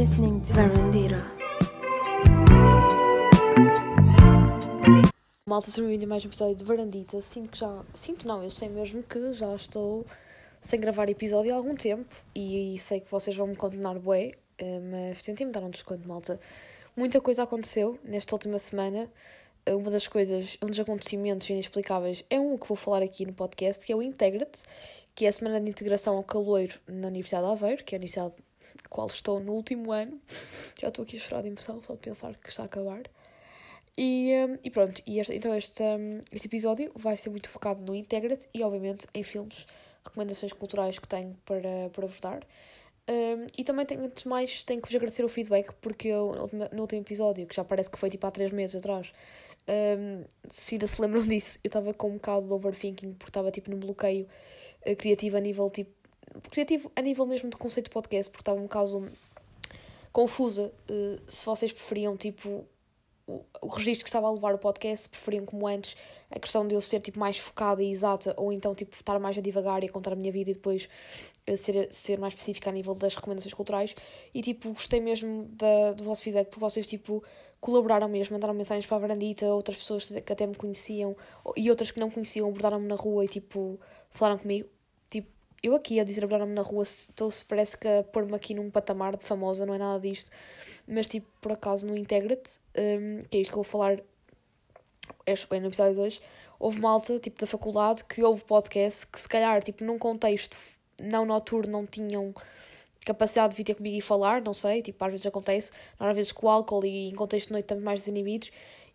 listening to Verandira. Malta, sejam bem-vindos a mais um episódio de Varandita. Sinto que já. Sinto não, eu sei mesmo que já estou sem gravar episódio há algum tempo e sei que vocês vão me condenar bué, eh, mas tentem-me dar um desconto, malta. Muita coisa aconteceu nesta última semana. Eh, Uma das coisas, um dos acontecimentos inexplicáveis é um que vou falar aqui no podcast, que é o Integrate, que é a semana de integração ao caloiro na Universidade de Aveiro, que é a universidade qual estou no último ano. Já estou aqui a chorar de emoção só de pensar que está a acabar. E, um, e pronto, e este, então este, um, este episódio vai ser muito focado no Integrate e, obviamente, em filmes, recomendações culturais que tenho para, para vos dar. Um, e também, tenho, antes de mais, tenho que vos agradecer o feedback, porque eu, no último, episódio, que já parece que foi tipo há três meses atrás, um, se ainda se lembram disso, eu estava com um bocado de overthinking, porque estava tipo num bloqueio uh, criativo a nível tipo. Criativo a nível mesmo de conceito de podcast, porque estava um bocado confusa uh, se vocês preferiam tipo o, o registro que estava a levar o podcast, preferiam como antes a questão de eu ser tipo mais focada e exata, ou então tipo estar mais a divagar e a contar a minha vida e depois uh, ser, ser mais específica a nível das recomendações culturais. E tipo, gostei mesmo da, do vosso feedback, porque vocês tipo colaboraram mesmo, mandaram mensagens para a varandita, outras pessoas que até me conheciam e outras que não conheciam abordaram-me na rua e tipo falaram comigo. Eu aqui a dizer abordaram-me na rua, estou se parece que a pôr-me aqui num patamar de famosa, não é nada disto, mas tipo, por acaso no Integrate, um, que é isto que eu vou falar este bem no episódio 2, houve malta, tipo, da faculdade, que houve podcast que se calhar, tipo, num contexto não noturno não tinham capacidade de vir ter comigo e falar, não sei, tipo, às vezes acontece, às vezes com álcool e em contexto de noite estamos mais desinibidos,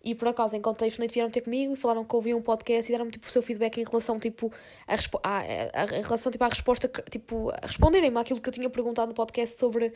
e por acaso de noite vieram ter comigo e falaram que ouviam um podcast e deram-me tipo o seu feedback em relação tipo a, a, a, a, relação tipo à resposta tipo a responderem-me àquilo que eu tinha perguntado no podcast sobre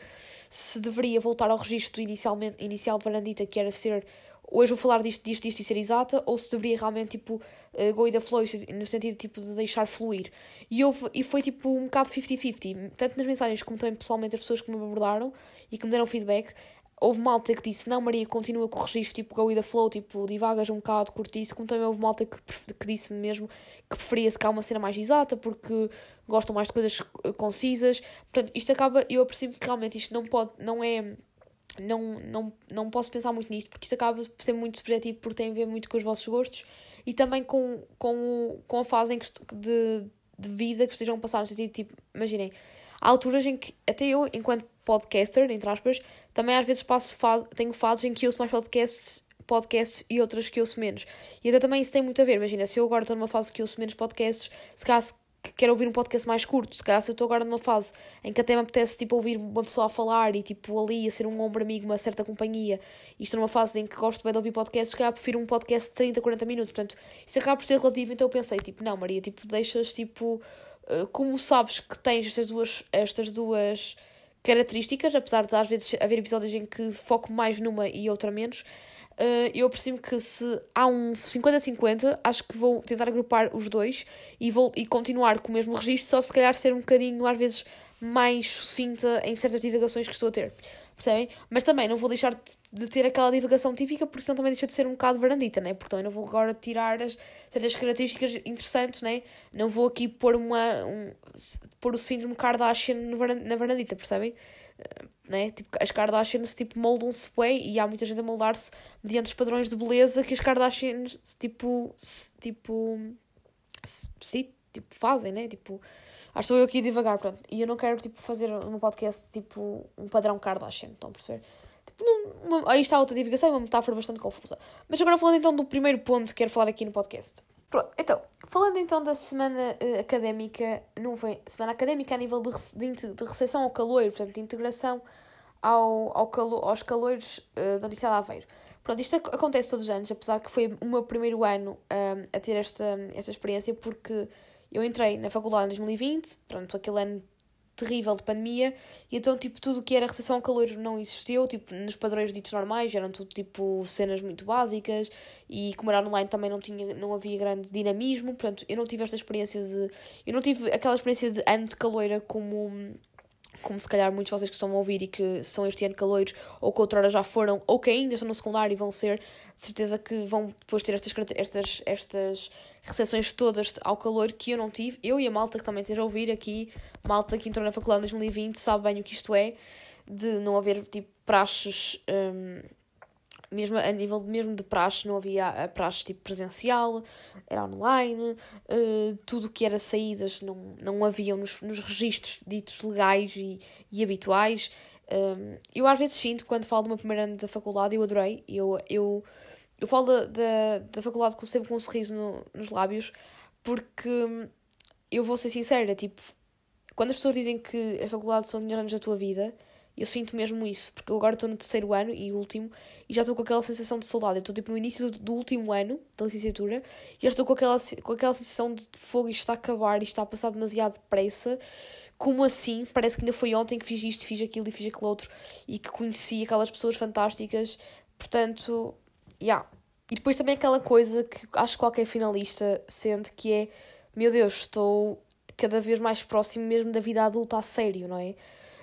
se deveria voltar ao registro inicialmente inicial de Varandita que era ser hoje vou falar disto, disto, disto e ser exata, ou se deveria realmente, tipo, uh, go with the flow, no sentido, tipo, de deixar fluir. E, houve, e foi, tipo, um bocado 50-50, tanto nas mensagens como também pessoalmente as pessoas que me abordaram e que me deram feedback, houve malta que disse, não Maria, continua com o registro, tipo, go with the flow, tipo, divagas um bocado, curte isso, como também houve malta que, que disse mesmo que preferia se cá uma cena mais exata, porque gostam mais de coisas concisas, portanto, isto acaba, eu aprecio que realmente isto não pode, não é não, não, não posso pensar muito nisto, porque isto acaba por ser muito subjetivo, porque tem a ver muito com os vossos gostos e também com, com, com a fase em que, de, de vida que estejam a passar, no sentido, tipo, imaginem, há alturas em que, até eu, enquanto podcaster, entre aspas, também às vezes passo fase, tenho fases em que ouço mais podcasts, podcasts e outras que ouço menos. E até também isso tem muito a ver, imagina, se eu agora estou numa fase que ouço menos podcasts, se caso que quero ouvir um podcast mais curto, se calhar se eu estou agora numa fase em que até me apetece tipo, ouvir uma pessoa a falar e tipo ali a ser um ombro amigo, uma certa companhia, e estou numa fase em que gosto bem de ouvir podcasts, se calhar prefiro um podcast de 30, 40 minutos, portanto, isso acaba por ser relativo, então eu pensei, tipo, não Maria, tipo, deixas, tipo, como sabes que tens estas duas, estas duas características, apesar de às vezes haver episódios em que foco mais numa e outra menos, Uh, eu percebo que se há um 50-50, acho que vou tentar agrupar os dois e, vou, e continuar com o mesmo registro, só se calhar ser um bocadinho, às vezes, mais sucinta em certas divagações que estou a ter. Percebem? Mas também não vou deixar de, ter aquela divagação típica, porque senão também deixa de ser um bocado varandita, né? Porque também não vou agora tirar as certas características interessantes, né? Não vou aqui pôr, uma, um, pôr o síndrome Kardashian na varandita, percebem? né? Tipo, as Kardashians tipo, moldam-se bem e há muita gente a moldar-se mediante os padrões de beleza que as Kardashians tipo, tipo, se, tipo fazem, né? Tipo, acho que estou eu aqui devagar, pronto. E eu não quero tipo, fazer um podcast tipo um padrão Kardashian, estão a perceber? Tipo, uma, aí está a outra divulgação, é uma metáfora bastante confusa. Mas agora falando então do primeiro ponto que quero falar aqui no podcast. Pronto, então, falando então da semana uh, académica, não foi semana académica a nível de, de, de recepção ao calor, portanto, de integração ao, ao calo, aos calores uh, da Universidade de Aveiro. Pronto, isto acontece todos os anos, apesar que foi o meu primeiro ano um, a ter esta, esta experiência, porque eu entrei na faculdade em 2020, pronto, aquele ano terrível de pandemia, e então, tipo, tudo o que era recepção ao calor não existiu, tipo, nos padrões ditos normais, eram tudo, tipo, cenas muito básicas, e como era online também não, tinha, não havia grande dinamismo, portanto, eu não tive esta experiência de... Eu não tive aquela experiência de ano de caloira como como se calhar muitos de vocês que estão a ouvir e que são este ano caloiros, ou que outrora já foram, ou que ainda estão no secundário e vão ser, de certeza que vão depois ter estas, estas, estas recepções todas ao calor que eu não tive. Eu e a malta que também esteja a ouvir aqui, malta que entrou na faculdade em 2020, sabe bem o que isto é, de não haver tipo praxes. Um, mesmo a nível mesmo de praxe, não havia praxe tipo presencial, era online, uh, tudo o que era saídas não, não haviam nos, nos registros ditos legais e, e habituais. Um, eu às vezes sinto, quando falo do meu primeiro ano da faculdade, eu adorei, eu, eu, eu falo da, da, da faculdade com, sempre com um sorriso no, nos lábios, porque eu vou ser sincera, tipo, quando as pessoas dizem que a faculdade são os melhores anos da tua vida, eu sinto mesmo isso, porque eu agora estou no terceiro ano e último, e já estou com aquela sensação de saudade. Eu estou tipo no início do, do, último ano da licenciatura e já estou com aquela, com aquela sensação de fogo, isto está a acabar, isto está a passar demasiado depressa. Como assim? Parece que ainda foi ontem que fiz isto, fiz aquilo e fiz aquilo outro e que conheci aquelas pessoas fantásticas. Portanto, já. Yeah. E depois também aquela coisa que acho que qualquer finalista sente que é: meu Deus, estou cada vez mais próximo mesmo da vida adulta a sério, não é?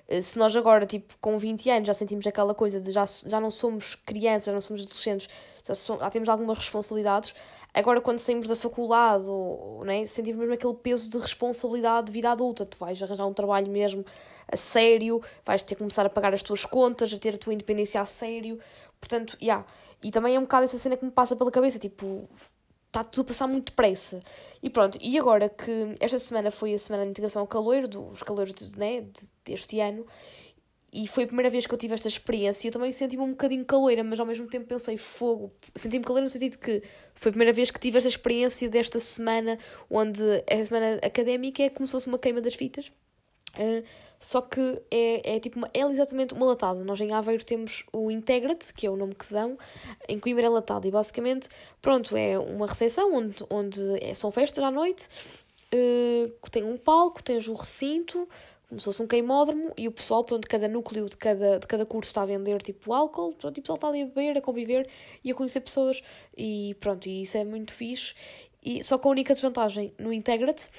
Eh, se nós agora, tipo, com 20 anos já sentimos aquela coisa de já, já não somos crianças, já não somos adolescentes, já, somos, já temos algumas responsabilidades, agora quando saímos da faculdade, ou, né, sentimos mesmo aquele peso de responsabilidade de vida adulta, tu vais arranjar um trabalho mesmo a sério, vais ter que começar a pagar as tuas contas, a ter a tua independência a sério, portanto, já. Yeah. E também é um bocado essa cena que me passa pela cabeça, tipo, está tudo a passar muito depressa. E pronto, e agora que esta semana foi a semana de integração ao calor, dos calores de, né, de, deste ano, e foi a primeira vez que eu tive esta experiência, eu também senti-me um bocadinho caloira, mas ao mesmo tempo pensei fogo. Senti-me caloira no sentido que foi a primeira vez que tive esta experiência desta semana, onde esta semana académica é como se fosse uma queima das fitas. Uh, só que é, é tipo uma, é exatamente uma latada. Nós em Aveiro temos o Integrate, que é o nome que dão, em Coimbra é latado. E basicamente, pronto, é uma recepção onde, onde é, são festas à noite, uh, tem um palco, tens o recinto, como se fosse um queimódromo, e o pessoal, pronto, cada núcleo de cada, de cada curso está a vender tipo álcool, pronto, e o pessoal está ali a beber, a conviver e a conhecer pessoas, e pronto, e isso é muito fixe. E, só que a única desvantagem no Integrate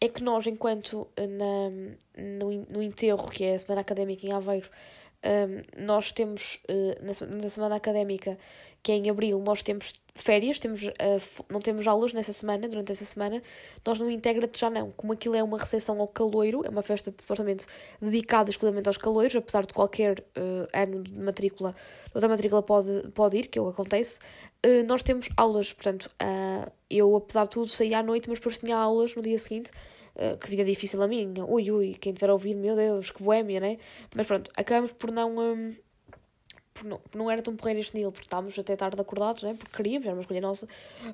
é que nós, enquanto eh, na, no, no enterro, que é a Semana Académica em Aveiro, um, nós temos, uh, na, na semana académica, que é em abril, nós temos férias, temos, uh, não temos aulas nessa semana, durante essa semana, nós no integra já não. Como aquilo é uma recepção ao caloiro, é uma festa de, supostamente dedicada exclusivamente aos caloiros, apesar de qualquer uh, ano de matrícula, outra matrícula pode, pode ir, que é o que acontece, uh, nós temos aulas, portanto, eu apesar de tudo saí à noite, mas depois tinha aulas no dia seguinte, que vida difícil a minha, ui ui, quem tiver a ouvir, meu Deus, que boémia, né? Mas pronto, acabamos por não. Um, não, não era tão porreiro este nível, porque estávamos até tarde acordados, né? Porque queríamos, era uma escolha nossa,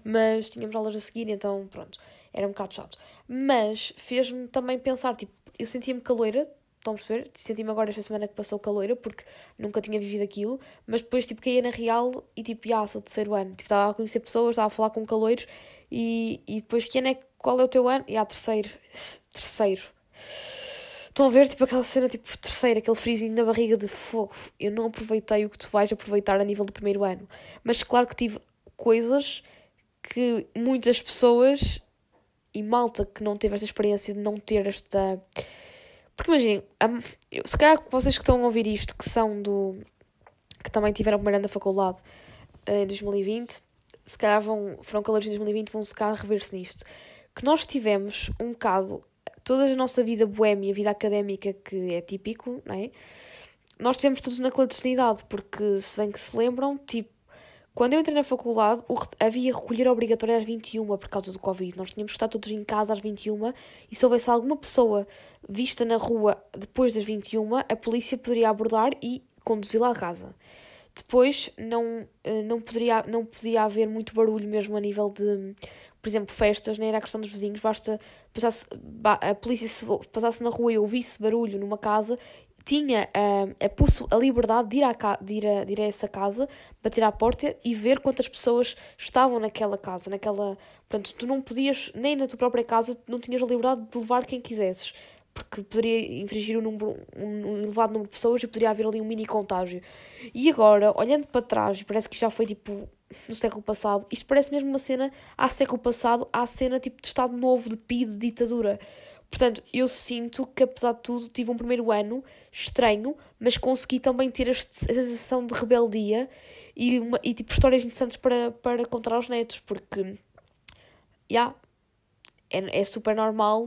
mas tínhamos aulas a seguir, então pronto, era um bocado chato. Mas fez-me também pensar, tipo, eu sentia-me caloira, estão a perceber? Senti-me agora esta semana que passou caloira, porque nunca tinha vivido aquilo, mas depois, tipo, caía na real e, tipo, já, sou terceiro ano. Tipo, estava a conhecer pessoas, estava a falar com caloiros e, e depois, quem é, qual é o teu ano? E há terceiro. Terceiro. Estão a ver, tipo, aquela cena, tipo, terceiro, aquele frisinho na barriga de fogo. Eu não aproveitei o que tu vais aproveitar a nível do primeiro ano. Mas claro que tive coisas que muitas pessoas e malta que não teve esta experiência de não ter esta. Porque imaginem, se calhar vocês que estão a ouvir isto, que são do. que também tiveram primeiro ano da faculdade eh, em 2020, se calhar vão, foram calores em 2020, vão se calhar rever-se nisto. Que nós tivemos um bocado, toda a nossa vida boêmia, vida académica, que é típico, não é? Nós tivemos tudo na clandestinidade, porque se bem que se lembram, tipo, quando eu entrei na faculdade, havia recolher obrigatório às 21 por causa do Covid. Nós tínhamos que estar todos em casa às 21 e se houvesse alguma pessoa vista na rua depois das 21, a polícia poderia abordar e conduzi-la a casa. Depois não, eh, não, poderia, não podia haver muito barulho mesmo a nível de, por exemplo, festas, nem era a questão dos vizinhos, basta passasse, a polícia se passasse na rua e ouvisse barulho numa casa, tinha uh, a, a liberdade de ir, à, de, ir a, de ir a essa casa, bater à porta e ver quantas pessoas estavam naquela casa, naquela... Portanto, tu não podias, nem na tua própria casa, não tinhas a liberdade de levar quem quisesses porque poderia infringir um, número, um elevado número de pessoas e poderia haver ali um mini contágio. E agora, olhando para trás, parece que já foi tipo no século passado, isto parece mesmo uma cena há século passado, há cena tipo de Estado Novo, de PID, de ditadura. Portanto, eu sinto que, apesar de tudo, tive um primeiro ano estranho, mas consegui também ter a sensação de rebeldia e, uma, e tipo, histórias interessantes para, para contar aos netos, porque, já, yeah, é, é super normal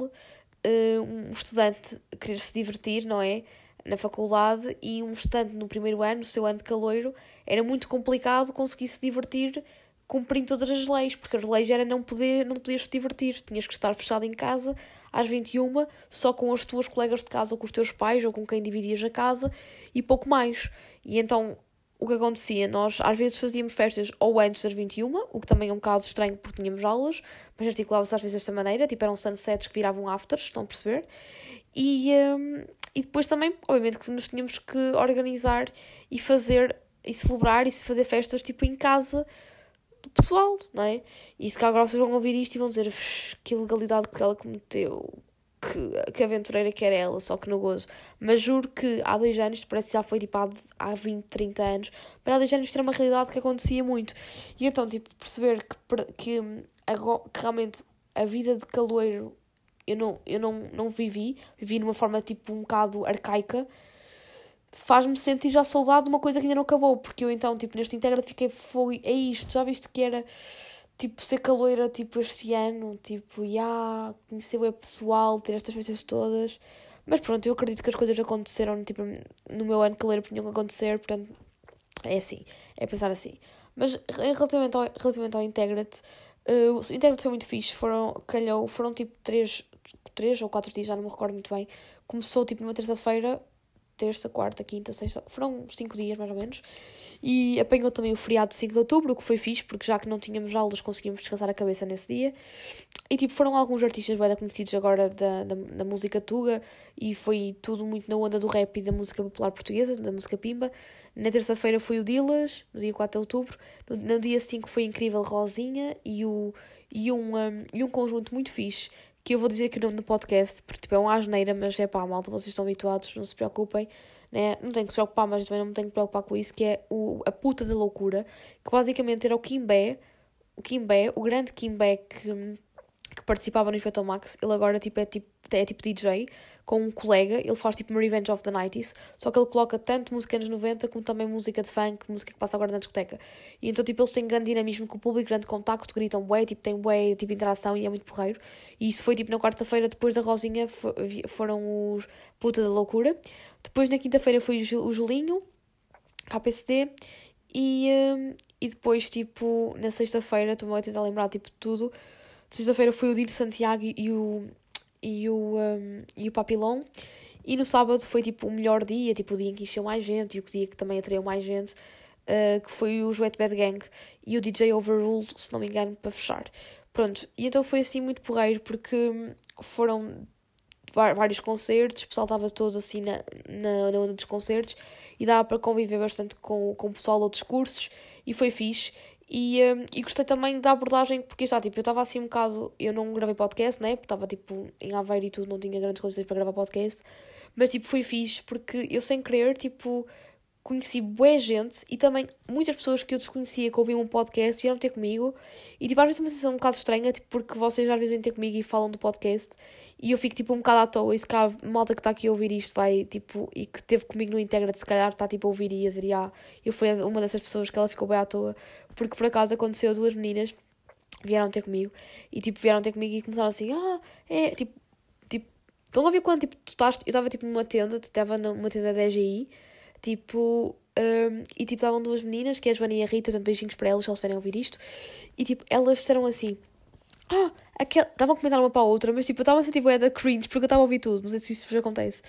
uh, um estudante querer se divertir, não é? Na faculdade, e um estudante no primeiro ano, no seu ano de caloiro, era muito complicado conseguir se divertir cumprindo todas as leis, porque as leis era não poder, não podias te divertir, tinhas que estar fechado em casa às 21, só com as tuas colegas de casa, ou com os teus pais, ou com quem dividias a casa, e pouco mais. E então, o que acontecia? Nós às vezes fazíamos festas ou antes das 21, o que também é um bocado estranho porque tínhamos aulas, mas articulava-se às vezes desta maneira, tipo eram sunsets que viravam afters, estão a perceber? E, um, e depois também, obviamente, que nos tínhamos que organizar e fazer, e celebrar e fazer festas tipo em casa, do pessoal, não é? E se cá agora vocês vão ouvir isto e vão dizer que ilegalidade que ela cometeu, que, que aventureira que era ela, só que no gozo. Mas juro que há dois anos, parece que já foi tipo há, há 20, 30 anos, mas há dois anos era uma realidade que acontecia muito. E então, tipo, perceber que, que, que realmente a vida de caloeiro eu não, eu não, não vivi, vivi numa forma tipo um bocado arcaica faz-me sentir já saudade de uma coisa que ainda não acabou, porque eu então, tipo, neste Integra fiquei, foi, é isto, já viste que era, tipo, ser caloira, tipo, este ano, tipo, já, yeah, conhecer o pessoal, ter estas festas todas, mas pronto, eu acredito que as coisas aconteceram, tipo, no meu ano caloira tinham que acontecer, portanto, é assim, é pensar assim. Mas relativamente ao, relativamente ao Integra-te, uh, o Integra-te foi muito fixe, foram, calhou, foram tipo três, três ou quatro dias, já não me recordo muito bem, começou tipo numa terça-feira, terça, quarta, quinta, sexta, foram cinco dias mais ou menos. E apanhou também o feriado de 5 de outubro, o que foi fixe, porque já que não tínhamos aulas conseguimos descansar a cabeça nesse dia. E tipo, foram alguns artistas bem conhecidos agora da, da, da música tuga e foi tudo muito na onda do rap e da música popular portuguesa, da música pimba. Na terça-feira foi o Dilas, no dia 4 de outubro. No, no dia 5 foi Incrível Rosinha e, o, e, um, um, e um conjunto muito fixe que eu vou dizer aqui o nome do podcast, porque tipo, é uma asneira, mas é pá, malta, vocês estão habituados, não se preocupem, né? Não tenho que se preocupar, mas também não me tenho que preocupar com isso, que é o, a puta da loucura, que basicamente era o Kimbé, o Kimbé, o grande Kimbé que, que participava no Inspector Max, ele agora tipo, é, tipo, é tipo DJ, com um colega, ele faz tipo uma Revenge of the 90s, só que ele coloca tanto música anos 90 como também música de funk, música que passa agora na discoteca. E então tipo eles têm grande dinamismo com o público, grande contacto, gritam bué, tipo tem bué, tipo interação e é muito porreiro. E isso foi tipo na quarta-feira, depois da Rosinha foram os Puta da Loucura. Depois na quinta-feira foi o Julinho, KPCD, e, um, e depois tipo na sexta-feira, estou-me a tentar lembrar tipo tudo. Sexta-feira foi o Dino Santiago e o e o, um, e o Papilon. E no sábado foi tipo o melhor dia, tipo o dia em que encheu mais gente e o dia que também atraiu mais gente, uh, que foi o Wet Bad Gang e o DJ Overruled, se não me engano, para fechar. Pronto, e então foi assim muito porreiro porque foram vários concertos, o pessoal estava todo assim na, na, na onda dos concertos e dava para conviver bastante com, com o pessoal de outros cursos e foi fixe. E, um, e gostei também da abordagem, porque está, tipo, eu estava assim um bocado. Eu não gravei podcast, né? Porque estava tipo em Aveiro e tudo, não tinha grandes coisas para gravar podcast. Mas tipo, foi fixe, porque eu sem querer, tipo, conheci boa gente e também muitas pessoas que eu desconhecia que ouviam um podcast vieram ter comigo. E tipo às vezes é uma sensação um bocado estranha tipo porque vocês às vezes vêm ter comigo e falam do podcast e eu fico tipo um bocado à toa. E se cá malta que está aqui a ouvir isto vai tipo e que teve comigo no Integra se calhar está tipo a ouvir e a dizer ah, eu fui uma dessas pessoas que ela ficou bem à toa. Porque por acaso aconteceu duas meninas vieram ter comigo e tipo vieram ter comigo e começaram assim ah é tipo tipo estão a ver quando tipo tu estás eu estava tipo numa tenda estava numa tenda da DGI Tipo, um, e tipo, estavam duas meninas, que é a Joana e a Rita, portanto, beijinhos para elas, se elas forem ouvir isto. E tipo, elas disseram assim: Ah, aquela. Estavam a comentar uma para a outra, mas tipo, eu estava a sentir tipo, é da cringe, porque eu estava a ouvir tudo. Não sei se isso vos acontece.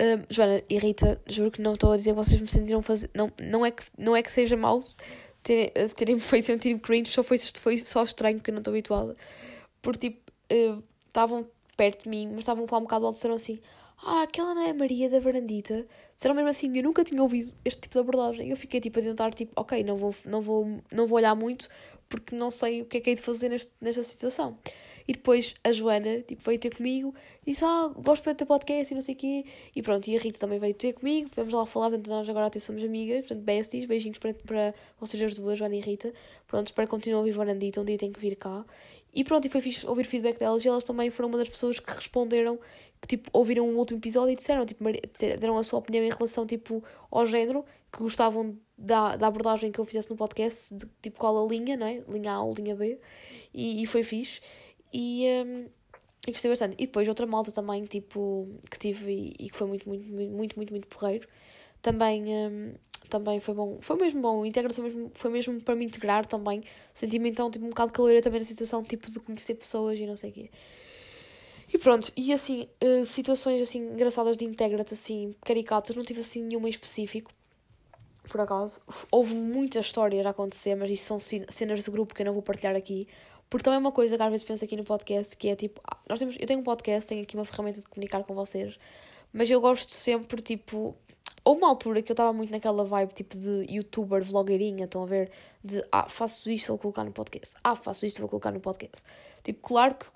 Um, Joana e Rita, juro que não estou a dizer que vocês me sentiram fazer. Não, não, é, que, não é que seja mau terem, terem me feito sentir cringe, só foi, foi só estranho, porque eu não estou habituada. Porque tipo, uh, estavam perto de mim, mas estavam a falar um bocado alto, disseram assim: ah, aquela não é a Maria da Varandita. Disseram mesmo assim, eu nunca tinha ouvido este tipo de abordagem. Eu fiquei tipo a tentar, tipo, ok, não vou, não vou, não vou olhar muito porque não sei o que é que hei de fazer neste, nesta situação. E depois a Joana, tipo, veio ter comigo e disse, ah, gosto do teu podcast e não sei o quê. E pronto, e a Rita também veio ter comigo, vamos lá falar, portanto, nós agora até somos amigas, portanto, besties, beijinhos para, para vocês as duas, Joana e Rita. Pronto, espero que continuem a ouvir Varandita, um dia tem que vir cá. E pronto, e foi fixe ouvir feedback delas e elas também foram uma das pessoas que responderam, que tipo, ouviram o último episódio e disseram, tipo, deram a sua opinião em relação, tipo, ao género, que gostavam da, da abordagem que eu fizesse no podcast, de tipo qual a linha, não é? Linha A ou linha B, e, e foi fixe. E, um, gostei bastante. E depois outra malta também, tipo, que tive e, e que foi muito, muito, muito, muito, muito, muito porreiro. Também, um, também foi bom. Foi mesmo bom. Integra foi mesmo, foi mesmo para me integrar também. Senti-me então tipo, um bocado calor também na situação, tipo, de conhecer pessoas e não sei o quê. E pronto, e assim, uh, situações assim engraçadas de Integra-te, assim, caricatas, não tive assim nenhuma em específico por acaso. Houve muitas histórias a acontecer, mas isso são cenas de grupo que eu não vou partilhar aqui. Porque também é uma coisa que às vezes penso aqui no podcast, que é tipo, ah, nós temos, eu tenho um podcast, tenho aqui uma ferramenta de comunicar com vocês, mas eu gosto sempre, tipo, Houve uma altura que eu estava muito naquela vibe tipo de youtuber, vlogueirinha, estão a ver? De ah, faço isto, vou colocar no podcast. Ah, faço isto, vou colocar no podcast. Tipo, claro que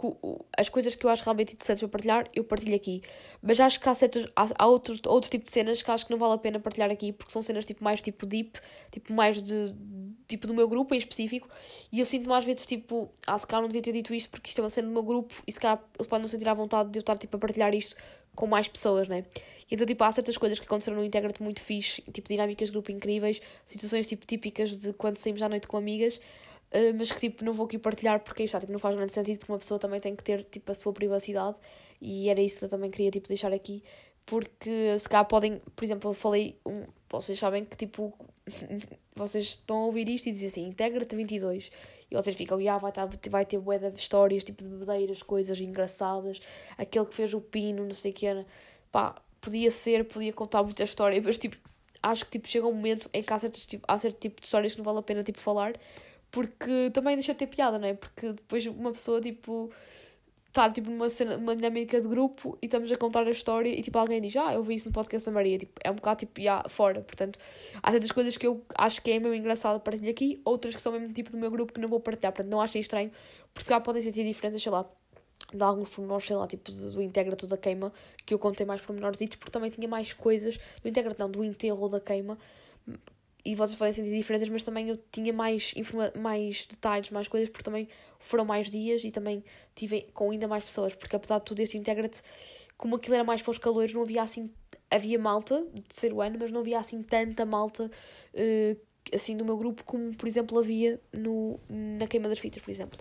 as coisas que eu acho realmente interessantes para partilhar, eu partilho aqui. Mas acho que há, certos, há, há outro, outro tipo de cenas que acho que não vale a pena partilhar aqui, porque são cenas tipo mais tipo deep, tipo mais de tipo do meu grupo em específico. E eu sinto-me às vezes tipo, ah, se calhar não devia ter dito isto porque isto é uma cena do meu grupo e se calhar eles podem não sentir à vontade de eu estar tipo a partilhar isto com mais pessoas, né? Então, tipo, há certas coisas que aconteceram no Integra-te muito fixe, tipo, dinâmicas de grupo incríveis, situações, tipo, típicas de quando saímos à noite com amigas, uh, mas que, tipo, não vou aqui partilhar porque está, tipo, não faz grande sentido, porque uma pessoa também tem que ter, tipo, a sua privacidade, e era isso que eu também queria, tipo, deixar aqui, porque se calhar podem, por exemplo, eu falei, um, vocês sabem que, tipo, vocês estão a ouvir isto e dizem assim, Integra-te 22, e vocês ficam, ah, vai, tá, vai ter bué de histórias, tipo de bebedeiras, coisas engraçadas, aquele que fez o pino, não sei o que, pá, podia ser, podia contar muita história, mas tipo, acho que tipo, chega um momento em que há, certos, tipo, há certo tipo de histórias que não vale a pena tipo, falar, porque também deixa de ter piada, não é? Porque depois uma pessoa tipo está tipo numa cena, uma dinâmica de grupo e estamos a contar a história e tipo alguém diz, ah, eu vi isso no podcast da Maria, tipo, é um bocado tipo, yeah, fora, portanto, há certas coisas que eu acho que é mesmo engraçado partilhar aqui, outras que são mesmo tipo do meu grupo que não vou partilhar, portanto, não achem estranho, porque cá podem sentir diferenças, sei lá, de alguns pormenores, sei lá, tipo do Integra da queima, que eu contei mais pormenores, porque também tinha mais coisas, do Integra não, do enterro da queima, e vocês podem sentir diferenças, mas também eu tinha mais, informa mais detalhes, mais coisas, porque também foram mais dias e também tive com ainda mais pessoas, porque apesar de tudo este Integra-te, como aquilo era mais para os calores, não havia assim, havia malta de ser o ano, mas não havia assim tanta malta uh, assim do meu grupo como, por exemplo, havia no, na queima das fitas, por exemplo.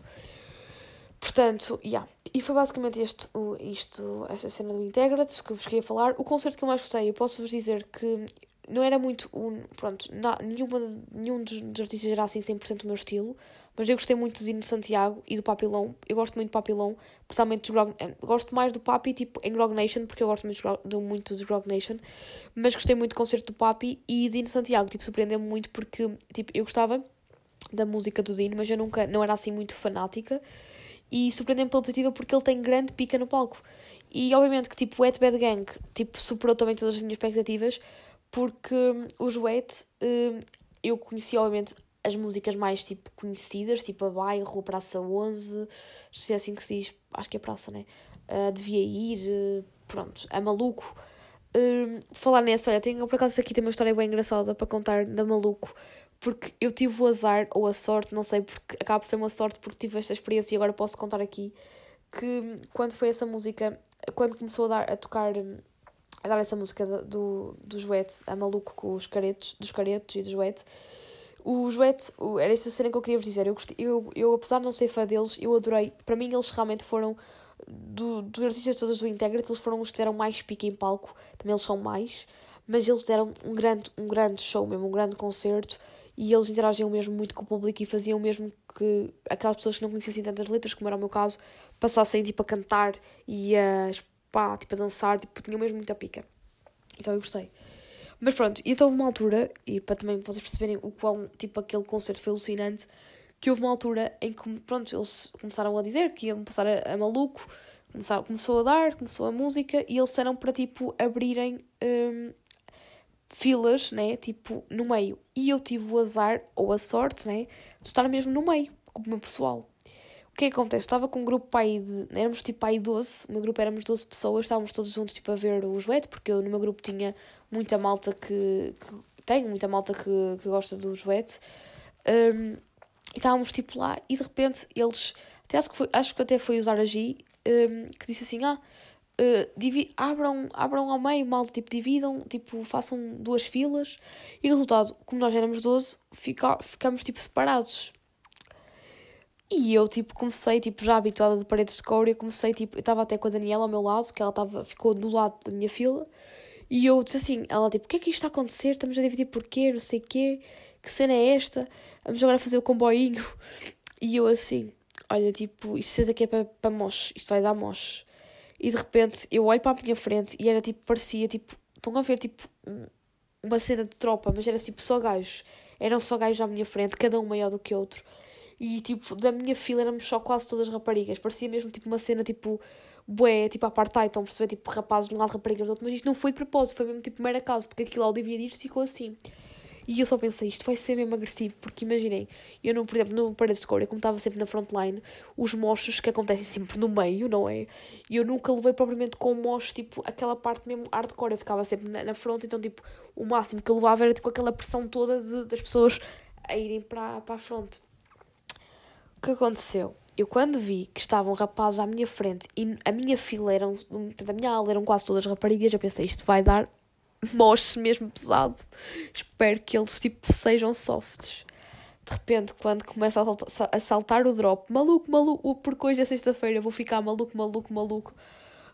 Portanto, yeah. E foi basicamente este, o, isto, esta cena do Integra-te que eu vos queria falar. O concerto que eu mais gostei, eu posso vos dizer que não era muito. Um, pronto, na, nenhuma, nenhum dos, dos artistas era assim 100% o meu estilo, mas eu gostei muito do Dino Santiago e do Papilão. Eu gosto muito do Papilão, principalmente dos Grog, eh, Gosto mais do Papi, tipo, em Grog Nation, porque eu gosto muito, de, muito dos Grog Nation, mas gostei muito do concerto do Papi e Dino Santiago, tipo, surpreendeu-me muito porque, tipo, eu gostava da música do Dino, mas eu nunca, não era assim muito fanática e surpreendeu-me pela positiva porque ele tem grande pica no palco. E obviamente que tipo o Wet Bad Gang tipo, superou também todas as minhas expectativas porque hum, os Wet hum, eu conheci obviamente as músicas mais tipo conhecidas, tipo a Bairro, Praça 11, se é assim que se diz, acho que é Praça, né? Uh, devia ir, uh, pronto, a Maluco. Uh, falar nessa, olha, tenho por acaso aqui tem uma história bem engraçada para contar da Maluco, porque eu tive o azar ou a sorte, não sei, porque acaba por ser uma sorte porque tive esta experiência e agora posso contar aqui que quando foi essa música, quando começou a, dar, a tocar, a dar essa música do, do, do a maluco com os caretos, dos caretos e do Joete, o Joete, era essa cena que eu queria vos dizer, eu, gostei, eu, eu apesar de não ser fã deles, eu adorei, para mim eles realmente foram, do, dos artistas todos do Integrate, eles foram os que tiveram mais pique em palco, também eles são mais, mas eles deram um grande, um grande show mesmo, um grande concerto, e eles interagiam mesmo muito com o público e faziam mesmo que aquelas pessoas que não conhecessem tantas letras, como era o meu caso, passassem tipo a cantar e a, pá, tipo, a dançar, tipo, tinham mesmo muita pica. Então eu gostei. Mas pronto, e então houve uma altura, e para também vocês perceberem o qual, tipo, aquele concerto foi alucinante, que houve uma altura em que, pronto, eles começaram a dizer que iam passar a, a maluco, começou, começou a dar, começou a música, e eles disseram para, tipo, abrirem um, filas, né, tipo, no meio. E eu tive o azar, ou a sorte, né, de estar mesmo no meio, com o meu pessoal. O que é que acontece? Estava com um grupo pai de. Éramos tipo pai 12, o meu grupo éramos 12 pessoas, estávamos todos juntos tipo a ver o Joete, porque eu no meu grupo tinha muita malta que. que tenho muita malta que, que gosta do Joete. Um, e estávamos tipo lá e de repente eles. Até acho que, foi, acho que até foi usar a G um, que disse assim: Ah, uh, abram, abram ao meio, mal, tipo, dividam, tipo, façam duas filas. E o resultado, como nós éramos 12, fica, ficamos tipo separados. E eu, tipo, comecei, tipo, já habituada de paredes de couro, eu comecei, tipo, eu estava até com a Daniela ao meu lado, que ela tava, ficou do lado da minha fila, e eu disse assim, ela, tipo, o que é que isto está a acontecer? Estamos a dividir porquê? Não sei o quê, que cena é esta? Vamos agora fazer o comboinho. E eu assim, olha, tipo, isto aqui é para, para moche, isto vai dar moche. E de repente eu olho para a minha frente e era tipo, parecia tipo, estão a ver tipo uma cena de tropa, mas era tipo só gajos. Eram só gajos à minha frente, cada um maior do que outro. E tipo, da minha fila éramos só quase todas raparigas. Parecia mesmo tipo uma cena tipo, bué, tipo apartheid, estão a perceber? Tipo, rapazes de um lado, raparigas do outro. Mas isto não foi de propósito, foi mesmo tipo mero acaso, porque aquilo ao dividir ficou assim. E eu só pensei, isto vai ser mesmo agressivo, porque imaginei, eu não, por exemplo, no Paredes de Cor, como estava sempre na frontline, os mochos que acontecem sempre no meio, não é? E eu nunca levei propriamente com mochos, tipo, aquela parte mesmo hardcore, eu ficava sempre na, na front, então, tipo, o máximo que eu levava era tipo aquela pressão toda de, das pessoas a irem para, para a frente. Que aconteceu? Eu quando vi que estavam rapazes à minha frente e a minha fila eram, a minha ala eram quase todas raparigas, eu pensei, isto vai dar moche mesmo pesado. Espero que eles tipo sejam softs. De repente, quando começa a saltar, a saltar o drop, maluco, maluco, porque hoje é sexta-feira, vou ficar maluco, maluco, maluco.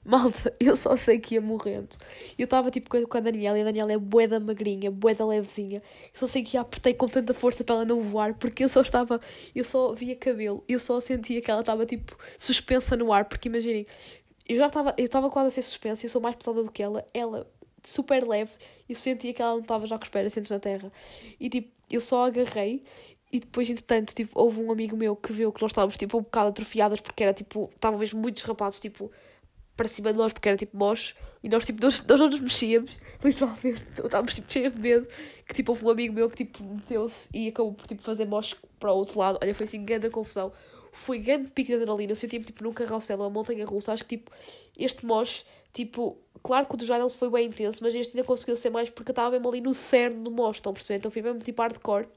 Malta, eu só sei que ia morrendo. Eu estava tipo com a Daniela e a Daniela é bué da magrinha, bué da levezinha. Eu só sei que a apertei com tanta força para ela não voar, porque eu só estava, eu só via cabelo, eu só sentia que ela estava tipo suspensa no ar, porque imaginem, eu já estava, eu estava quase a ser suspensa, eu sou mais pesada do que ela, ela super leve. Eu sentia que ela não estava já com os pés assentos na terra. E tipo, eu só agarrei e depois, entretanto, tipo, houve um amigo meu que viu que nós estávamos tipo um bocado atrofiadas porque era tipo, estavam mesmo muitos rapazes tipo para cima de nós porque era tipo moche e nós tipo, nós, nós não nos mexíamos, literalmente, estávamos tipo cheios de medo. Que tipo, houve um amigo meu que tipo meteu-se e acabou por tipo fazer moche para o outro lado. Olha, foi assim grande confusão. Foi grande pico de adrenalina. Eu sentia-me tipo num carrossel, uma montanha russa. Acho que tipo, este moche, tipo, Claro que o do Giles foi bem intenso, mas este ainda conseguiu ser mais porque eu estava mesmo ali no cerne do monstro, estão a perceber? Então fui mesmo tipo hardcore.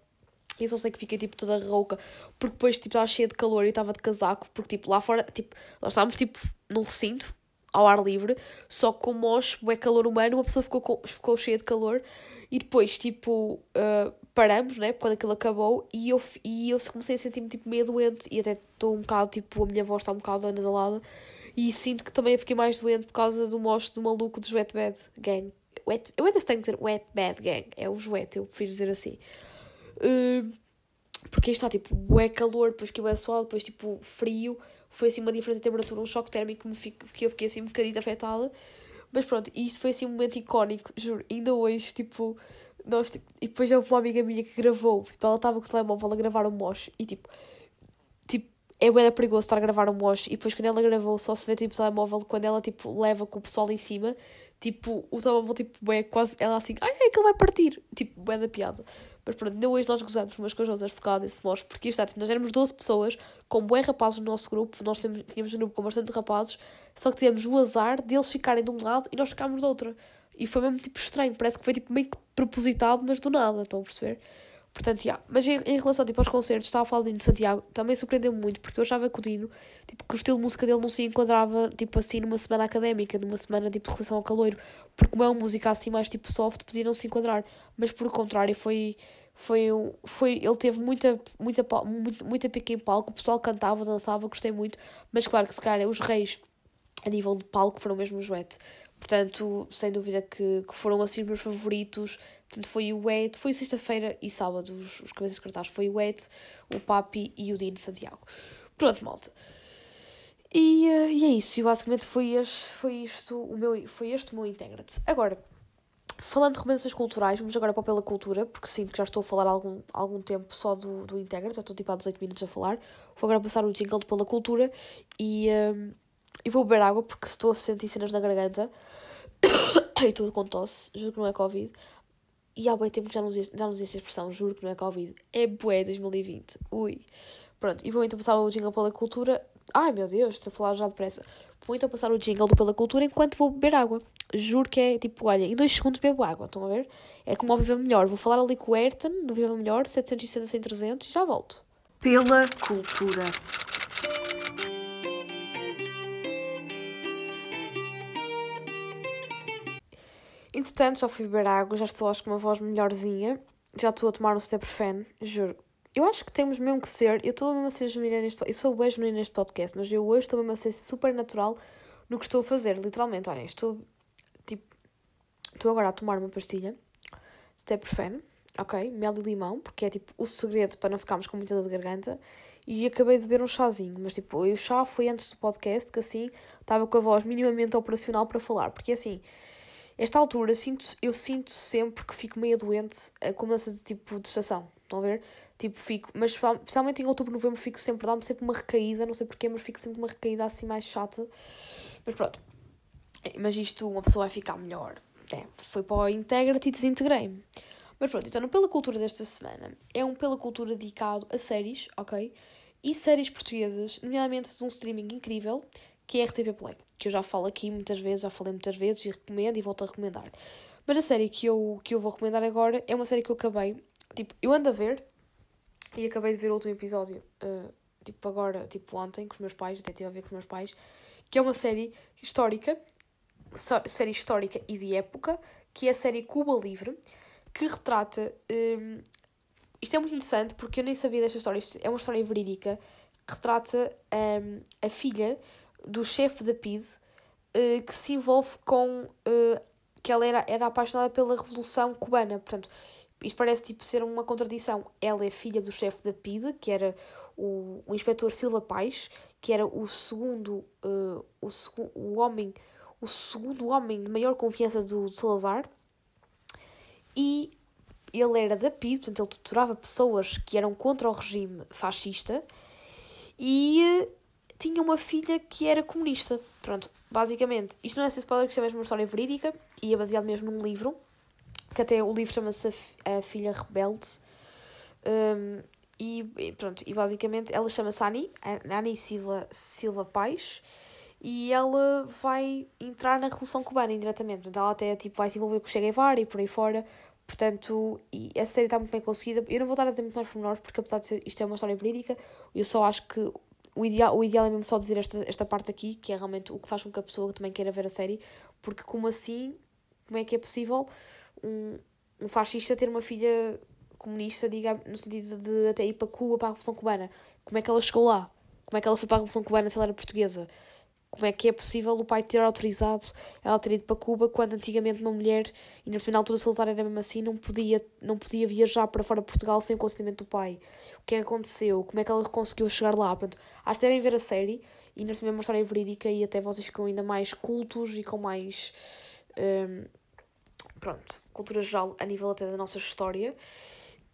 E só sei que fiquei tipo toda rouca, porque depois tipo estava cheia de calor e estava de casaco, porque tipo lá fora, tipo, nós estávamos tipo num recinto, ao ar livre, só que com mocho, é calor humano, uma pessoa ficou, com, ficou cheia de calor e depois tipo uh, paramos, né, quando aquilo acabou e eu, e eu comecei a sentir-me tipo meio doente e até estou um bocado tipo, a minha voz está um bocado anasalada e sinto que também fiquei mais doente por causa do mosto do maluco dos Wet Bad Gang. Wet, eu ainda tenho que dizer Wet Bad Gang, é os wet, eu prefiro dizer assim. Uh, porque está tipo, é calor, depois que é sol, depois tipo frio, foi assim uma diferença de temperatura, um choque térmico que, fico, que eu fiquei assim um bocadinho afetada. Mas pronto, isto foi assim um momento icónico, juro, ainda hoje, tipo, nós, tipo, e depois houve uma amiga minha que gravou, tipo, ela estava com o telemóvel a gravar um mosh e tipo, é bem perigoso estar a gravar um mosh e depois quando ela gravou só se vê tipo o telemóvel quando ela tipo leva com o pessoal em cima tipo o telemóvel tipo é quase ela assim ai é que ele vai partir. Tipo bem da piada. Mas pronto ainda hoje nós gozamos umas com as outras por causa desse mosh porque está tipo, nós éramos 12 pessoas com bem rapazes no nosso grupo nós tínhamos, tínhamos um grupo com bastante rapazes só que tivemos o azar deles ficarem de um lado e nós ficámos do outro. E foi mesmo tipo estranho parece que foi tipo meio que propositado mas do nada estão a perceber Portanto, yeah. Mas em, em, relação tipo, aos concertos, estava a falar de Santiago, também surpreendeu-me muito, porque eu achava que o Dino, tipo, que o estilo de música dele não se enquadrava, tipo, assim, numa semana académica, numa semana, tipo, de relação ao caloiro, porque como é uma música assim mais, tipo, soft, podia não se enquadrar. Mas, por contrário, foi, foi, foi ele teve muita, muita, muita, muita pica em palco, o pessoal cantava, dançava, gostei muito, mas claro que se calhar os reis, a nível de palco, foram mesmo o Joete. Portanto, sem dúvida que, que foram assim os meus favoritos. Portanto, foi o Ed, foi sexta-feira e sábado, os, os cabeças de cartaz. Foi o Ed, o Papi e o Dino Santiago. Pronto, malta. E, uh, e é isso. E basicamente foi, este, foi, isto, o meu, foi este o meu Integrate. Agora, falando de recomendações culturais, vamos agora para Pela Cultura, porque sinto que já estou a falar há algum, algum tempo só do, do Integrate, já estou tipo há 18 minutos a falar. Vou agora passar o jingle de Pela Cultura e. Uh, e vou beber água porque estou a sentir cenas na garganta. e tudo com tosse, juro que não é Covid. E há bem tempo já não, já não a expressão, juro que não é Covid. É bué 2020. Ui. Pronto, e vou então passar o jingle pela cultura. Ai meu Deus, estou a falar já depressa. Vou então passar o jingle do pela cultura enquanto vou beber água. Juro que é tipo, olha, em dois segundos bebo água, estão a ver? É como ao Viva Melhor. Vou falar ali com o Ayrton, do Viva Melhor, 760 sem 300 e já volto. Pela cultura. Entretanto, já fui beber água, já estou acho com uma voz melhorzinha. Já estou a tomar um step fan, juro. Eu acho que temos mesmo que ser. Eu estou mesmo a ser genuína neste Eu sou bem genuína neste podcast, mas eu hoje estou mesmo a ser super natural no que estou a fazer, literalmente. Olha, estou tipo. Estou agora a tomar uma pastilha, step fan, ok? Mel e limão, porque é tipo o segredo para não ficarmos com muita dor de garganta. E acabei de beber um chazinho, mas tipo, o chá foi antes do podcast, que assim estava com a voz minimamente operacional para falar, porque assim esta altura sinto, eu sinto sempre que fico meio doente com mudança de tipo de estação. Estão a ver? Tipo, fico, mas especialmente em outubro, novembro, fico sempre, dá-me sempre uma recaída, não sei porquê, mas fico sempre uma recaída assim mais chata. Mas pronto. Mas isto, uma pessoa vai ficar melhor. É, foi para o Integrity e desintegrei-me. Mas pronto, então Pela Cultura desta semana é um Pela Cultura dedicado a séries, ok? E séries portuguesas, nomeadamente de um streaming incrível, que é RTP Play, que eu já falo aqui muitas vezes, já falei muitas vezes e recomendo e volto a recomendar. Mas a série que eu, que eu vou recomendar agora é uma série que eu acabei, tipo, eu ando a ver e acabei de ver o último episódio, uh, tipo agora, tipo ontem, com os meus pais, até estive a ver com os meus pais, que é uma série histórica, série histórica e de época, que é a série Cuba Livre, que retrata. Um, isto é muito interessante porque eu nem sabia desta história, isto é uma história verídica, que retrata um, a filha do chefe da PID uh, que se envolve com. Uh, que ela era, era apaixonada pela Revolução Cubana. Portanto, isto parece tipo ser uma contradição. Ela é filha do chefe da PID, que era o, o inspetor Silva Paz, que era o segundo, uh, o, o homem, o segundo homem de maior confiança do, do Salazar. E ele era da PID, portanto ele torturava pessoas que eram contra o regime fascista. E tinha uma filha que era comunista. Pronto, basicamente, isto não é ser spoiler, isto é mesmo uma história verídica e é baseado mesmo num livro, que até o livro chama-se A Filha Rebelde. Um, e pronto, e basicamente ela chama-se Annie, Annie Silva, Silva Paz, e ela vai entrar na Revolução Cubana indiretamente. Portanto, ela até tipo, vai se envolver com o Che Guevara e por aí fora. Portanto, e a série está muito bem conseguida. Eu não vou estar a dizer muito mais pormenores, porque apesar de ser, isto é uma história verídica, eu só acho que o ideal, o ideal é mesmo só dizer esta, esta parte aqui, que é realmente o que faz com que a pessoa também queira ver a série, porque como assim, como é que é possível um, um fascista ter uma filha comunista, diga, no sentido de até ir para Cuba, para a Revolução Cubana? Como é que ela chegou lá? Como é que ela foi para a Revolução Cubana se ela era portuguesa? Como é que é possível o pai ter autorizado ela ter ido para Cuba quando antigamente uma mulher, e na altura Salazar era mesmo assim, não podia, não podia viajar para fora de Portugal sem o consentimento do pai? O que é que aconteceu? Como é que ela conseguiu chegar lá? Pronto, acho que devem ver a série e neste é uma história verídica e até vocês ficam ainda mais cultos e com mais. Um, pronto, cultura geral a nível até da nossa história.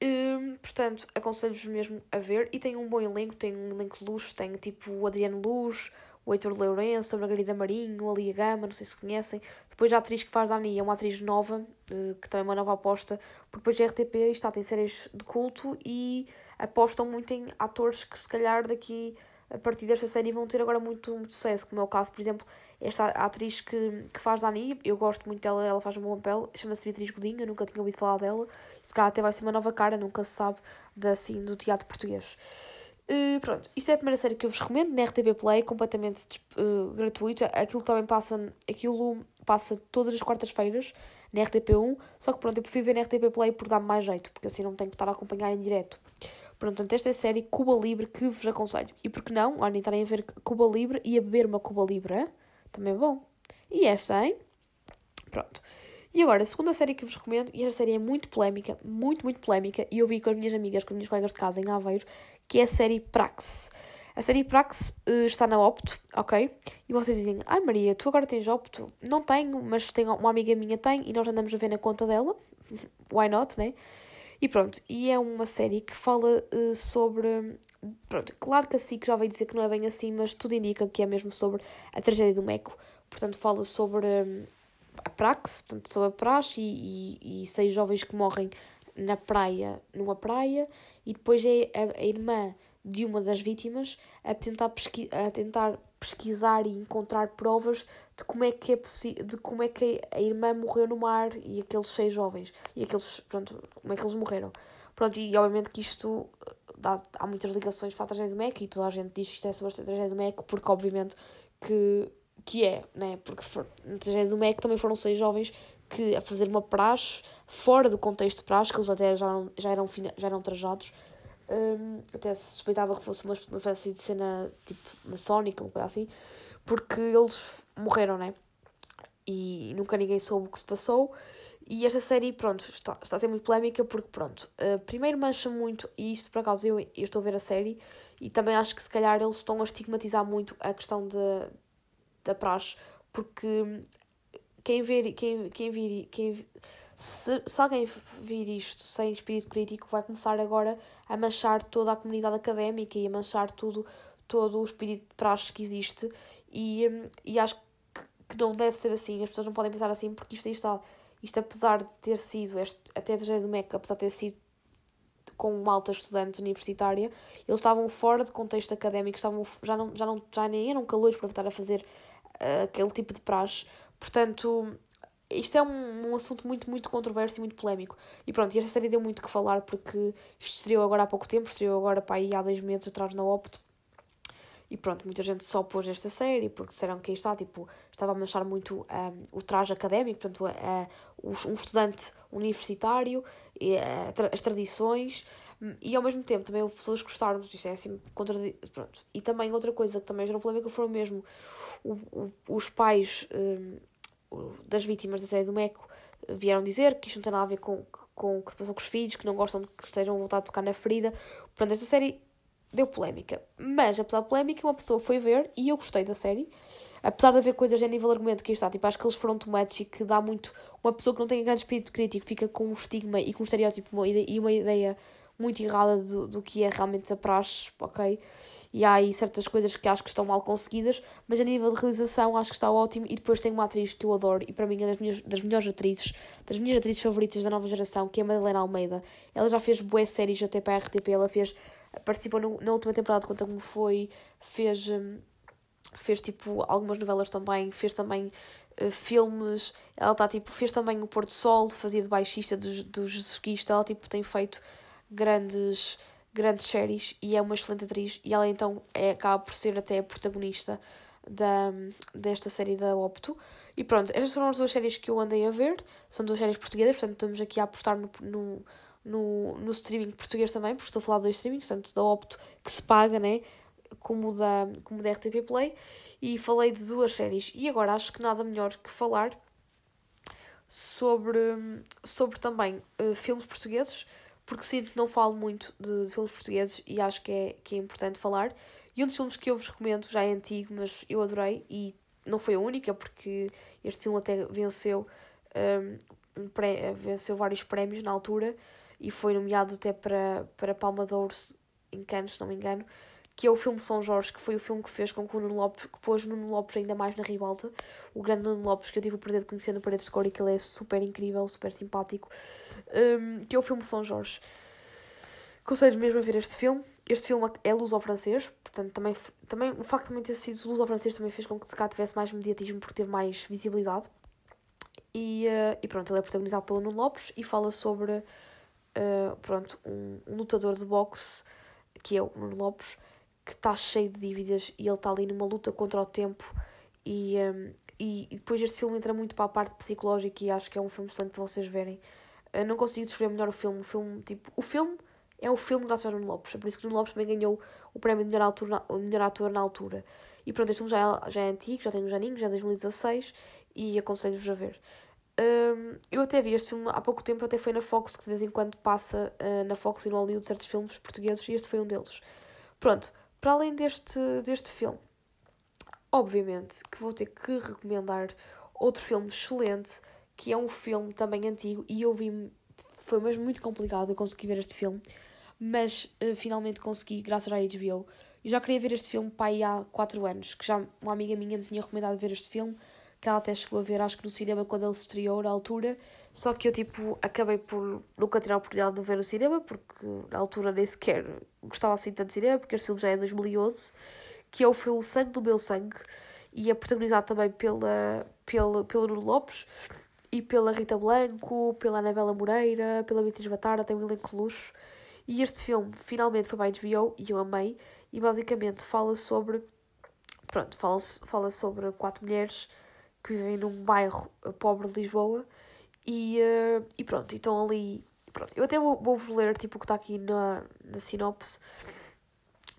Um, portanto, aconselho-vos mesmo a ver. E tem um bom elenco, tem um elenco de luxo, tem tipo o Adriano Luz, o Heitor Lourenço, a Margarida Marinho, a Lia Gama, não sei se conhecem. Depois a atriz que faz Dani é uma atriz nova, eh, que também é uma nova aposta, porque depois a RTP está, tem séries de culto e apostam muito em atores que se calhar daqui a partir desta série vão ter agora muito, muito sucesso, como é o caso, por exemplo, esta atriz que, que faz Dani, eu gosto muito dela, ela faz um bom papel, chama-se Beatriz Godinho, eu nunca tinha ouvido falar dela, se calhar até vai ser uma nova cara, nunca se sabe, da, assim, do teatro português. Uh, pronto, isto é a primeira série que eu vos recomendo na RTP Play, completamente uh, gratuito. Aquilo também passa, aquilo passa todas as quartas-feiras na RTP1, só que pronto, eu prefiro ver na RTP Play por dar mais jeito, porque assim não tenho que estar a acompanhar em direto. Pronto, esta é a série Cuba Libre que vos aconselho. E por que não, olhem, estarem a ver Cuba Libre e a beber uma Cuba Libre, também é bom. E esta, hein? Pronto. E agora, a segunda série que vos recomendo, e esta série é muito polémica, muito, muito polémica, e eu vi com as minhas amigas, com as minhas colegas de casa em Aveiro, que é a série Praxe. A série Praxe uh, está na Opto, ok? E vocês dizem, ai Maria, tu agora tens Opto? Não tenho, mas tenho, uma amiga minha tem e nós andamos a ver na conta dela. Why not, né? E pronto, e é uma série que fala uh, sobre. Pronto, claro que a SIC já veio dizer que não é bem assim, mas tudo indica que é mesmo sobre a tragédia do Meco. Portanto, fala sobre um, a praxe, portanto, sobre a praxe e, e, e seis jovens que morrem na praia, numa praia, e depois é a, a irmã de uma das vítimas a tentar, pesqui a tentar pesquisar e encontrar provas de como é que é de como é que a irmã morreu no mar e aqueles seis jovens e aqueles pronto como é que eles morreram. Pronto e obviamente que isto eh, dá, há muitas ligações para a tragédia do MEC e toda a gente diz que isto é sobre a tragédia do MEC porque obviamente que que é né? Porque for, na tragédia do MEC também foram seis jovens que a fazer uma praxe fora do contexto de praxe que eles até já, já eram já eram trajados um, até se suspeitava que fosse uma, uma espécie de cena tipo maçónica, uma coisa assim, porque eles morreram, né? E nunca ninguém soube o que se passou. E esta série, pronto, está, está a ser muito polémica porque, pronto, uh, primeiro mancha muito, e isto por acaso eu, eu estou a ver a série, e também acho que se calhar eles estão a estigmatizar muito a questão de, da praxe, porque quem ver, quem, quem vir, quem, se, se alguém vir isto sem espírito crítico, vai começar agora a manchar toda a comunidade académica e a manchar tudo, todo o espírito de praxe que existe. E, hum, e acho que, que não deve ser assim. As pessoas não podem pensar assim, porque isto está. Isto, apesar de ter sido, este, até a do MEC, apesar de ter sido com uma alta estudante universitária, eles estavam fora de contexto académico, estavam, já, não, já, não, já nem eram calores para estar a fazer uh, aquele tipo de praxe. Portanto, isto é um, um assunto muito, muito controverso e muito polémico. E pronto, esta série deu muito que falar porque isto estreou agora há pouco tempo, estreou agora para aí há dois meses atrás na Opto. E pronto, muita gente só pôs esta série porque disseram que está, tipo, estava a manchar muito um, o traje académico, portanto, uh, um estudante universitário, e, uh, as tradições, e ao mesmo tempo também houve pessoas que gostaram, isto é assim, pronto. E também outra coisa que também gerou polémica foram mesmo o, o, os pais. Um, das vítimas da série do Meco vieram dizer que isto não tem nada a ver com, com o que se passou com os filhos, que não gostam de que estejam a voltar a tocar na ferida. Portanto, esta série deu polémica. Mas, apesar da polémica, uma pessoa foi ver e eu gostei da série. Apesar de haver coisas a nível argumento que está, tipo, acho que eles foram tomates e que dá muito. Uma pessoa que não tem grande espírito crítico fica com um estigma e com um estereótipo e uma ideia muito errada do, do que é realmente a praxe, ok? E há aí certas coisas que acho que estão mal conseguidas, mas a nível de realização acho que está ótimo. E depois tem uma atriz que eu adoro e para mim é das, minhas, das melhores atrizes, das minhas atrizes favoritas da nova geração, que é a Madalena Almeida. Ela já fez boas séries até para a RTP, ela fez, participou no, na última temporada, conta como foi, fez. Hum, fez tipo algumas novelas também, fez também uh, filmes, ela está tipo, fez também o Porto Sol, fazia de baixista dos, dos Cristo, ela tipo tem feito grandes, grandes séries e é uma excelente atriz e ela então é, acaba por ser até a protagonista da, desta série da Opto. E pronto, estas foram as duas séries que eu andei a ver, são duas séries portuguesas, portanto estamos aqui a apostar no, no, no, no streaming português também, porque estou a falar dos streamings, tanto da Opto que se paga, né? Como da, como da RTP Play, e falei de duas séries. E agora acho que nada melhor que falar sobre, sobre também uh, filmes portugueses porque sinto que não falo muito de, de, filmes portugueses e acho que é, que é importante falar. E um dos filmes que eu vos recomendo já é antigo, mas eu adorei e não foi a única, porque este filme até venceu, um, pré, venceu vários prémios na altura e foi nomeado até para, para Palma de Ouro em Cannes, se não me engano que é o filme São Jorge, que foi o filme que fez com que o Nuno Lopes, que pôs Nuno Lopes ainda mais na ribalta. O grande Nuno Lopes, que eu tive o prazer de conhecer no Paredes de Cor e que ele é super incrível, super simpático, um, que é o filme São Jorge. Conselho mesmo a ver este filme. Este filme é luso-francês, portanto, também, também o facto de também ter sido luso-francês também fez com que cá tivesse mais mediatismo porque teve mais visibilidade. E, uh, e pronto, ele é protagonizado pelo Nuno Lopes e fala sobre uh, pronto, um, um lutador de boxe, que é o Nuno Lopes, que está cheio de dívidas e ele está ali numa luta contra o tempo e, um, e, depois este filme entra muito para a parte psicológica e acho que é um filme excelente para vocês verem. Eu não consigo descrever melhor o filme. O filme, tipo, o filme é o filme graças ao Nuno Lopes. É por isso que Nuno Lopes também ganhou o prémio de melhor, altura, melhor ator na altura. E pronto, este filme já é, já é antigo, já tem uns aninhos, já é 2016 e aconselho-vos a ver. Um, eu até vi este filme há pouco tempo, até foi na Fox, que de vez em quando passa uh, na Fox e no Hollywood certos filmes portugueses, e este foi um deles. Pronto, para além deste, deste filme, obviamente que vou ter que recomendar outro filme excelente, que é um filme também antigo, e eu vi, foi mesmo muito complicado eu conseguir ver este filme, mas uh, finalmente consegui, graças à HBO. Eu já queria ver este filme pai há 4 anos, que já uma amiga minha me tinha recomendado ver este filme, que ela até chegou a ver, acho que no cinema, quando ele se estreou na altura. Só que eu, tipo, acabei por nunca ter a oportunidade de ver no cinema, porque na altura nem sequer gostava assim tanto de cinema, porque este filme já é de 2011, que é o filme Sangue do Meu Sangue, e é protagonizado também pela, pela, pelo Nuno Lopes e pela Rita Blanco, pela Anabela Moreira, pela Beatriz Batara, tem um elenco luxo. E este filme finalmente foi para a HBO e eu amei, e basicamente fala sobre. Pronto, fala, fala sobre quatro mulheres que vivem num bairro pobre de Lisboa e, uh, e pronto, estão ali. Pronto. Eu até vou, vou ler tipo, o que está aqui na, na sinopse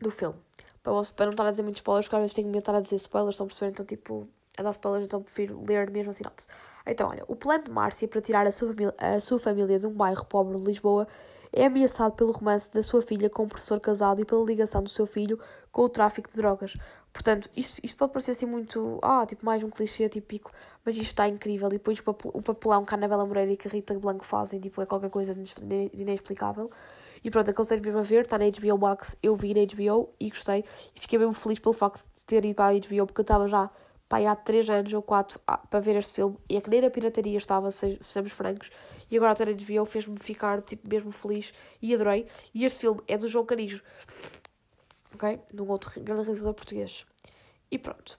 do filme. Para, você, para não estar a dizer muitos spoilers, porque às vezes tenho medo de estar a dizer spoilers, estão a perceber? Então, tipo, a dar spoilers, então prefiro ler mesmo a sinopse. Então, olha, o plano de Márcia para tirar a sua, família, a sua família de um bairro pobre de Lisboa é ameaçado pelo romance da sua filha com um professor casado e pela ligação do seu filho com o tráfico de drogas. Portanto, isto, isto pode parecer assim muito. Ah, tipo, mais um clichê típico, mas isto está incrível. E depois o papelão que a Anabela Moreira e que a Rita Blanco fazem, tipo, é qualquer coisa de inexplicável. E pronto, aconselho mesmo a ver, está na HBO Max, eu vi na HBO e gostei. E fiquei mesmo feliz pelo facto de ter ido para a HBO, porque eu estava já pai, há 3 anos ou 4 ah, para ver este filme. E é que nem na pirataria estava, sejamos francos. E agora a ter HBO fez-me ficar tipo, mesmo feliz e adorei. E este filme é do João Canijo ok? De um outro grande realizador português. E pronto.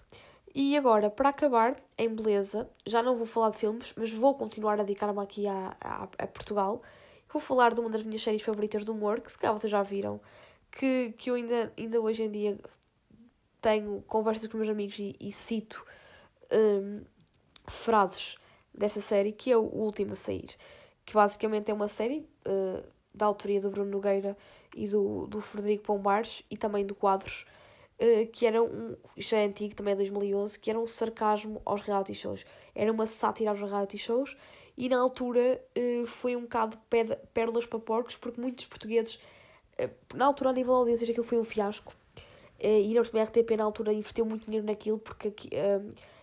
E agora, para acabar, em beleza, já não vou falar de filmes, mas vou continuar a dedicar-me aqui a, a, a, Portugal. Vou falar de uma das minhas séries favoritas do humor, que se calhar vocês já viram, que, que eu ainda, ainda hoje em dia tenho conversas com meus amigos e, e cito um, frases desta série, que é o Último a Sair. Que basicamente é uma série uh, da autoria do Bruno Nogueira e do, do Frederico Pombares e também do Quadros, uh, que era um, já é antigo, também é 2011, que era um sarcasmo aos reality shows. Era uma sátira aos reality shows e na altura uh, foi um bocado pérolas para porcos, porque muitos portugueses, uh, na altura a nível da audiência, aquilo foi um fiasco. e na RTP na altura investiu muito dinheiro naquilo, porque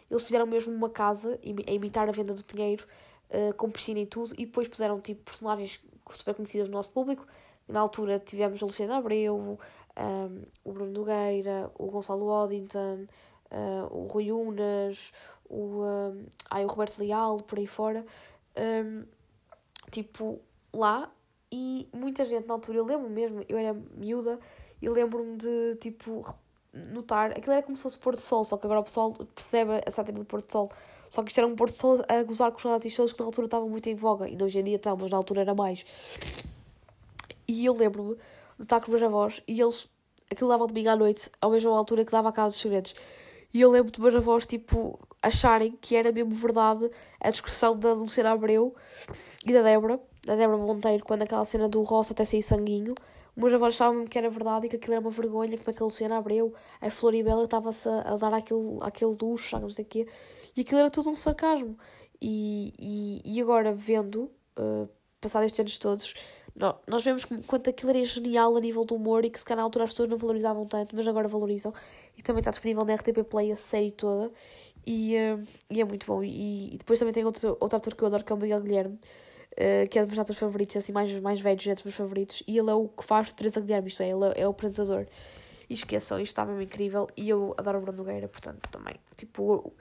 eles fizeram mesmo uma casa a imitar a venda do Pinheiro, com piscina e tudo, e depois puseram tipo personagens super conhecidas do nosso público, na altura tivemos o Luciano Abreu, um, o Bruno Nogueira, o Gonçalo Oddington, uh, o Rui Unas, o, um, ai, o Roberto Leal, por aí fora. Um, tipo, lá. E muita gente na altura, eu lembro mesmo, eu era miúda e lembro-me de, tipo, notar. Aquilo era como se fosse Porto Sol, só que agora o pessoal percebe a sátira do Porto Sol. Só que isto era um Porto Sol a gozar com os reality shows que na altura estavam muito em voga. E hoje em dia estão, mas na altura era mais. E eu lembro-me de estar com os meus avós e eles. Aquilo dava domingo à noite, à mesma altura que dava a Casa dos Segredos. E eu lembro de meus avós, tipo, acharem que era mesmo verdade a discussão da Luciana Abreu e da Débora, da Débora Monteiro, quando aquela cena do rosto até sair sanguinho. Meus avós achavam mesmo que era verdade e que aquilo era uma vergonha, como é que a Luciana Abreu, a Floribela, estava-se a, dar aquele, aquele ducho, não sei o quê. E aquilo era tudo um sarcasmo. E, e, e agora, vendo, uh, passados estes anos todos, nós vemos quanto aquilo era genial a nível do humor e que se calhar na altura as pessoas não valorizavam tanto, mas agora valorizam. E também está disponível na RTP Play a série toda. E, uh, e é muito bom. E, e, depois também tem outro, outro ator que eu adoro, que é o Miguel Guilherme, uh, que é dos meus favoritos, assim, mais, mais velhos, é dos meus favoritos. E ele é o que faz Teresa Guilherme, isto é, ele é, é o apresentador. E esqueçam, isto está mesmo incrível. E eu adoro o Bruno Nogueira, portanto, também. Tipo,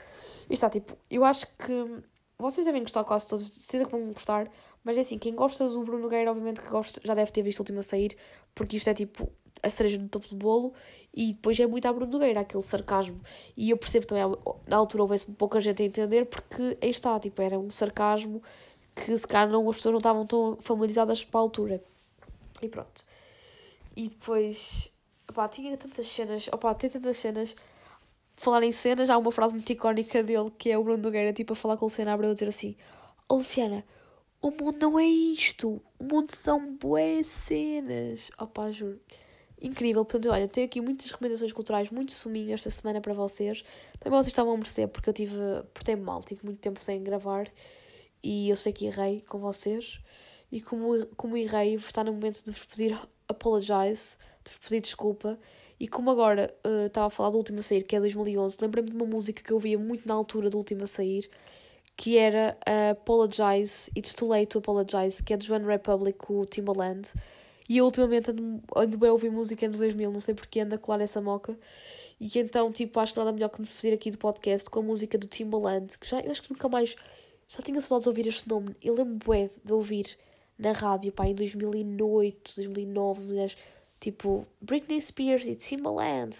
isto está tipo, eu acho que vocês devem gostar quase todos, certeza que vão gostar, mas é assim, quem gosta do Bruno Nogueira, obviamente que gosta, já deve ter visto o último a sair, porque isto é tipo a cereja no topo do bolo, e depois é muito a Bruno Nogueira, aquele sarcasmo. E eu percebo também, na altura houvesse pouca gente a entender, porque aí está, tipo, era um sarcasmo que se calhar não, as pessoas não estavam tão familiarizadas para a altura. E pronto. E depois, opá, tinha tantas cenas, opá, tem tantas cenas. Falar em cenas, há uma frase muito icónica dele que é o Bruno Nogueira, tipo, a falar com o Luciana Abreu a dizer assim: oh, Luciana, o mundo não é isto. O mundo são boas cenas. Opá, juro. Incrível. Portanto, olha, tenho aqui muitas recomendações culturais, muito suminho esta semana para vocês. Também vocês estavam a merecer, porque eu tive. Portei-me mal, tive muito tempo sem gravar. E eu sei que errei com vocês. E como, como errei, está no momento de vos pedir apologize, pedir desculpa. E como agora uh, estava a falar do último a sair, que é 2011, lembrei-me de uma música que eu ouvia muito na altura do último a sair que era uh, Apologize, It's Too Late to Apologize, que é do One Republic o Timbaland. E eu ultimamente ando, ando bem a ouvir música anos 2000, não sei porque ando a colar essa moca. E então, tipo, acho nada melhor que me despedir aqui do podcast com a música do Timbaland, que já, eu acho que nunca mais, já tinha saudades de ouvir este nome. Eu lembro-me de ouvir na rádio, pá, em 2008, 2009, 2010, tipo, Britney Spears e Timbaland,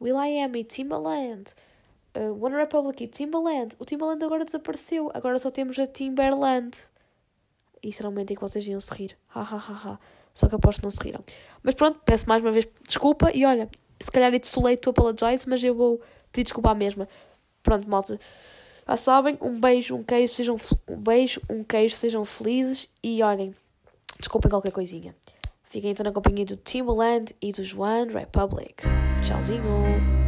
will.i.am e Timbaland, uh, One Republic e Timbaland. O Timbaland agora desapareceu, agora só temos a Timberland. Isto era um momento em que vocês iam se rir. Ha, ha, ha, ha. Só que aposto que não se riram. Mas pronto, peço mais uma vez desculpa e olha, se calhar it's too late to apologize, mas eu vou pedir desculpa à mesma. Pronto, malta. Já sabem, um beijo, um queijo, sejam um beijo, um queijo, sejam felizes e olhem, desculpem qualquer coisinha. Fiquem então na companhia do Timbaland e do Joan Republic. Tchauzinho!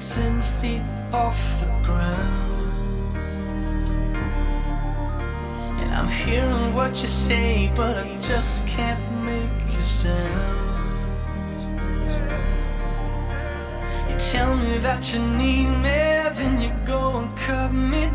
Ten feet off the ground. I'm hearing what you say, but I just can't make a sound. You tell me that you need me, then you go and cut me